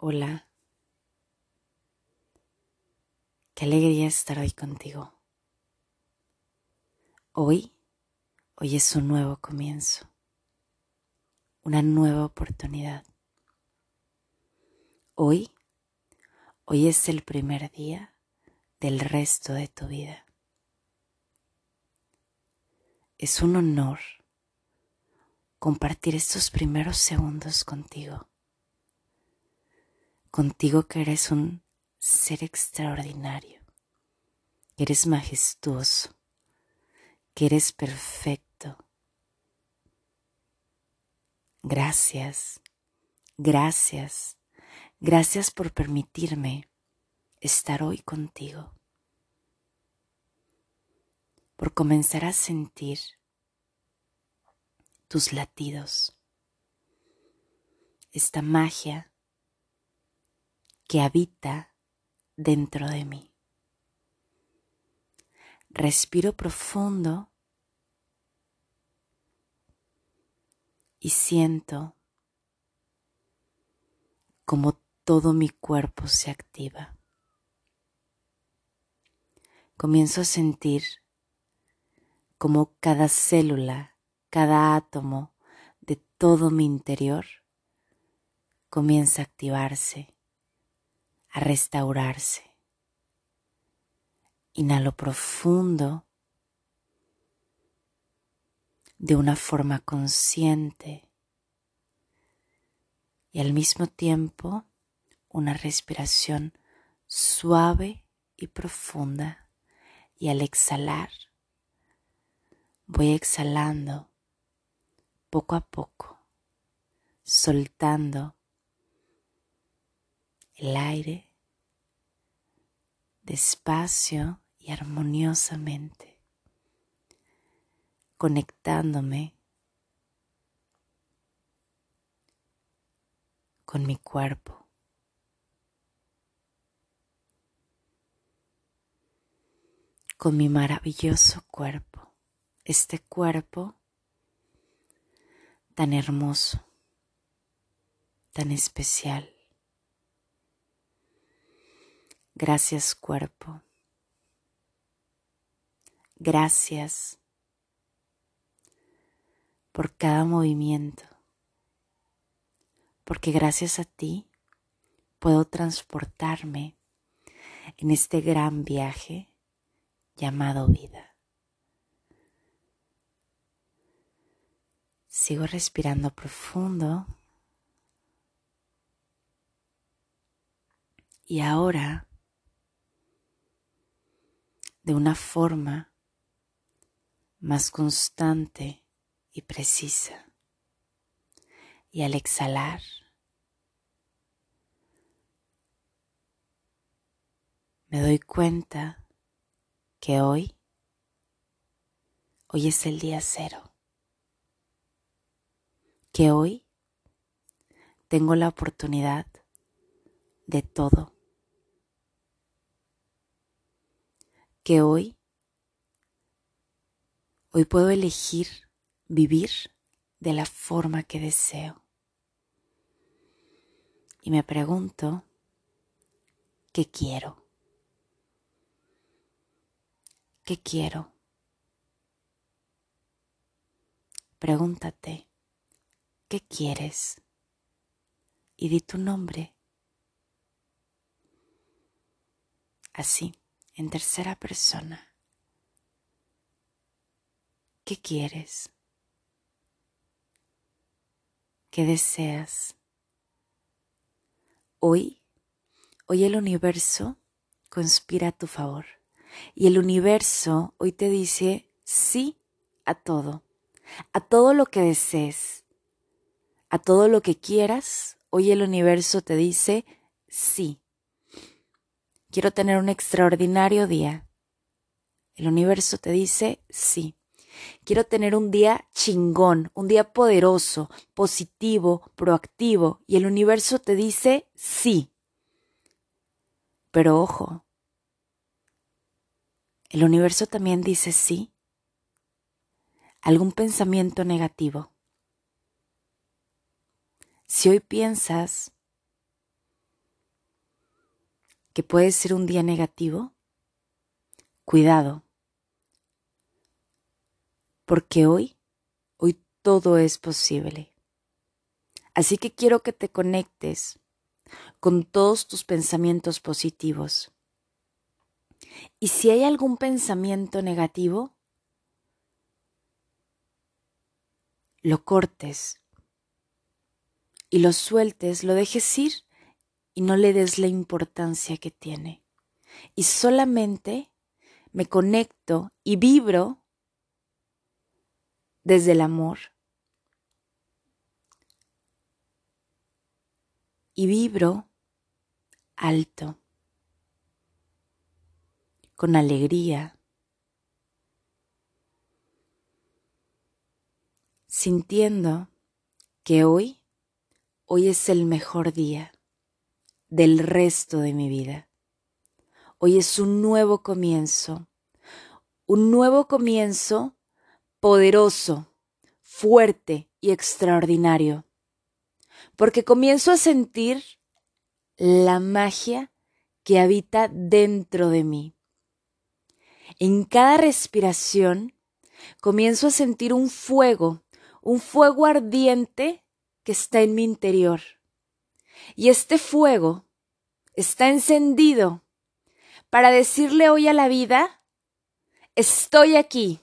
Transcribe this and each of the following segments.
Hola. Qué alegría estar hoy contigo. Hoy, hoy es un nuevo comienzo, una nueva oportunidad. Hoy, hoy es el primer día del resto de tu vida. Es un honor compartir estos primeros segundos contigo. Contigo que eres un ser extraordinario, que eres majestuoso, que eres perfecto. Gracias, gracias, gracias por permitirme estar hoy contigo, por comenzar a sentir tus latidos, esta magia que habita dentro de mí. Respiro profundo y siento como todo mi cuerpo se activa. Comienzo a sentir como cada célula cada átomo de todo mi interior comienza a activarse, a restaurarse. Inhalo profundo de una forma consciente y al mismo tiempo una respiración suave y profunda y al exhalar voy exhalando poco a poco, soltando el aire despacio y armoniosamente, conectándome con mi cuerpo. con mi maravilloso cuerpo, este cuerpo tan hermoso, tan especial. Gracias cuerpo. Gracias por cada movimiento, porque gracias a ti puedo transportarme en este gran viaje llamado vida. Sigo respirando profundo. Y ahora, de una forma más constante y precisa, y al exhalar, me doy cuenta que hoy, hoy es el día cero que hoy tengo la oportunidad de todo. Que hoy, hoy puedo elegir vivir de la forma que deseo. Y me pregunto, ¿qué quiero? ¿Qué quiero? Pregúntate, ¿qué quieres? Y di tu nombre. Así, en tercera persona. ¿Qué quieres? ¿Qué deseas? Hoy, hoy el universo conspira a tu favor. Y el universo hoy te dice sí a todo, a todo lo que desees a todo lo que quieras, hoy el universo te dice sí. Quiero tener un extraordinario día. El universo te dice sí. Quiero tener un día chingón, un día poderoso, positivo, proactivo. Y el universo te dice sí. Pero ojo, el universo también dice sí. Algún pensamiento negativo si hoy piensas que puede ser un día negativo, cuidado, porque hoy, hoy todo es posible. Así que quiero que te conectes con todos tus pensamientos positivos. Y si hay algún pensamiento negativo, lo cortes y lo sueltes, lo dejes ir y no le des la importancia que tiene. Y solamente me conecto y vibro desde el amor. Y vibro alto, con alegría, sintiendo que hoy, hoy es el mejor día del resto de mi vida. Hoy es un nuevo comienzo, un nuevo comienzo poderoso, fuerte y extraordinario porque comienzo a sentir la magia que habita dentro de mí. En cada respiración comienzo a sentir un fuego, un fuego ardiente que está en mi interior. Y este fuego está encendido para decirle hoy a la vida, estoy aquí,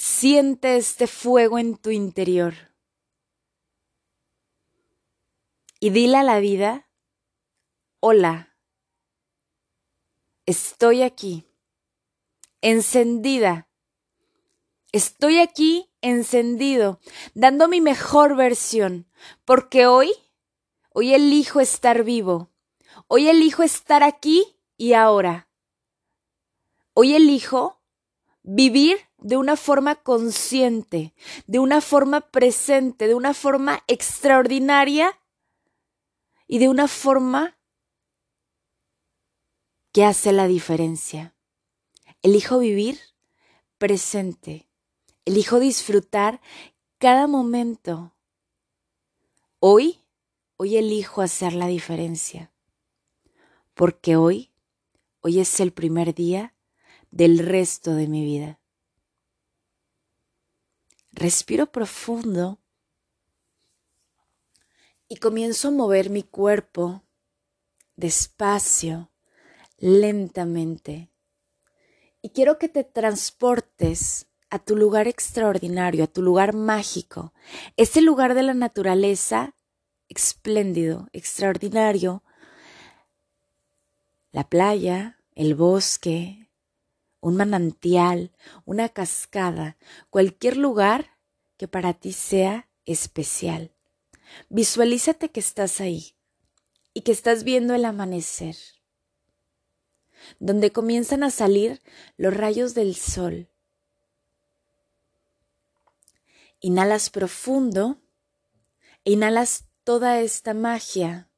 Siente este fuego en tu interior. Y dile a la vida, hola, estoy aquí, encendida. Estoy aquí encendido, dando mi mejor versión, porque hoy, hoy elijo estar vivo. Hoy elijo estar aquí y ahora. Hoy elijo vivir de una forma consciente, de una forma presente, de una forma extraordinaria y de una forma que hace la diferencia. Elijo vivir presente, elijo disfrutar cada momento. Hoy, hoy elijo hacer la diferencia, porque hoy, hoy es el primer día del resto de mi vida. Respiro profundo y comienzo a mover mi cuerpo despacio, lentamente. Y quiero que te transportes a tu lugar extraordinario, a tu lugar mágico, ese lugar de la naturaleza espléndido, extraordinario, la playa, el bosque, un manantial, una cascada, cualquier lugar que para ti sea especial. Visualízate que estás ahí y que estás viendo el amanecer, donde comienzan a salir los rayos del sol. Inhalas profundo e inhalas toda esta magia.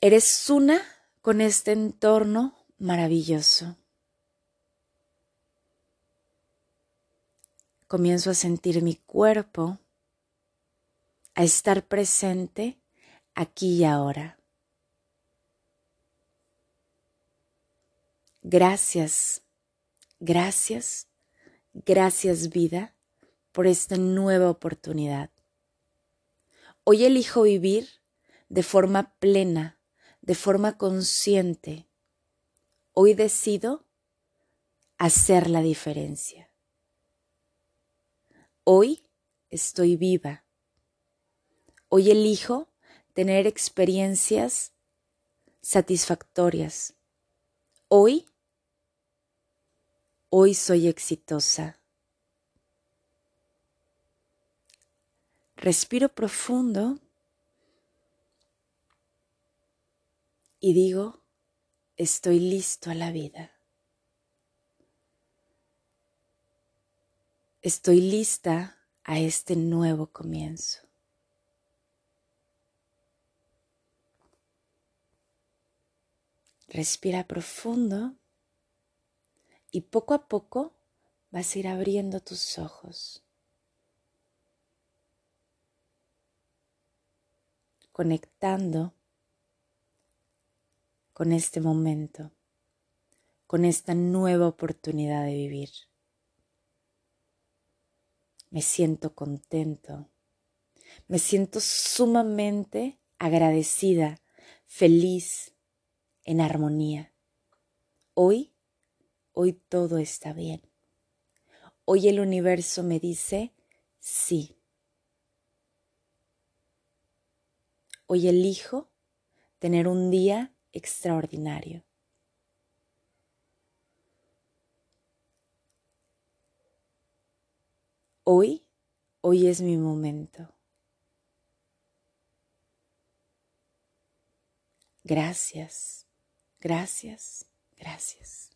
Eres una con este entorno maravilloso. Comienzo a sentir mi cuerpo, a estar presente aquí y ahora. Gracias, gracias, gracias vida por esta nueva oportunidad. Hoy elijo vivir de forma plena, de forma consciente, Hoy decido hacer la diferencia. Hoy estoy viva. Hoy elijo tener experiencias satisfactorias. Hoy, hoy soy exitosa. Respiro profundo y digo, estoy listo a la vida. Estoy lista a este nuevo comienzo. Respira profundo y poco a poco vas a ir abriendo tus ojos. conectando con este momento, con esta nueva oportunidad de vivir. Me siento contento, me siento sumamente agradecida, feliz, en armonía. Hoy, hoy todo está bien. Hoy el universo me dice sí. Hoy elijo tener un día extraordinario. Hoy, hoy es mi momento. Gracias, gracias, gracias.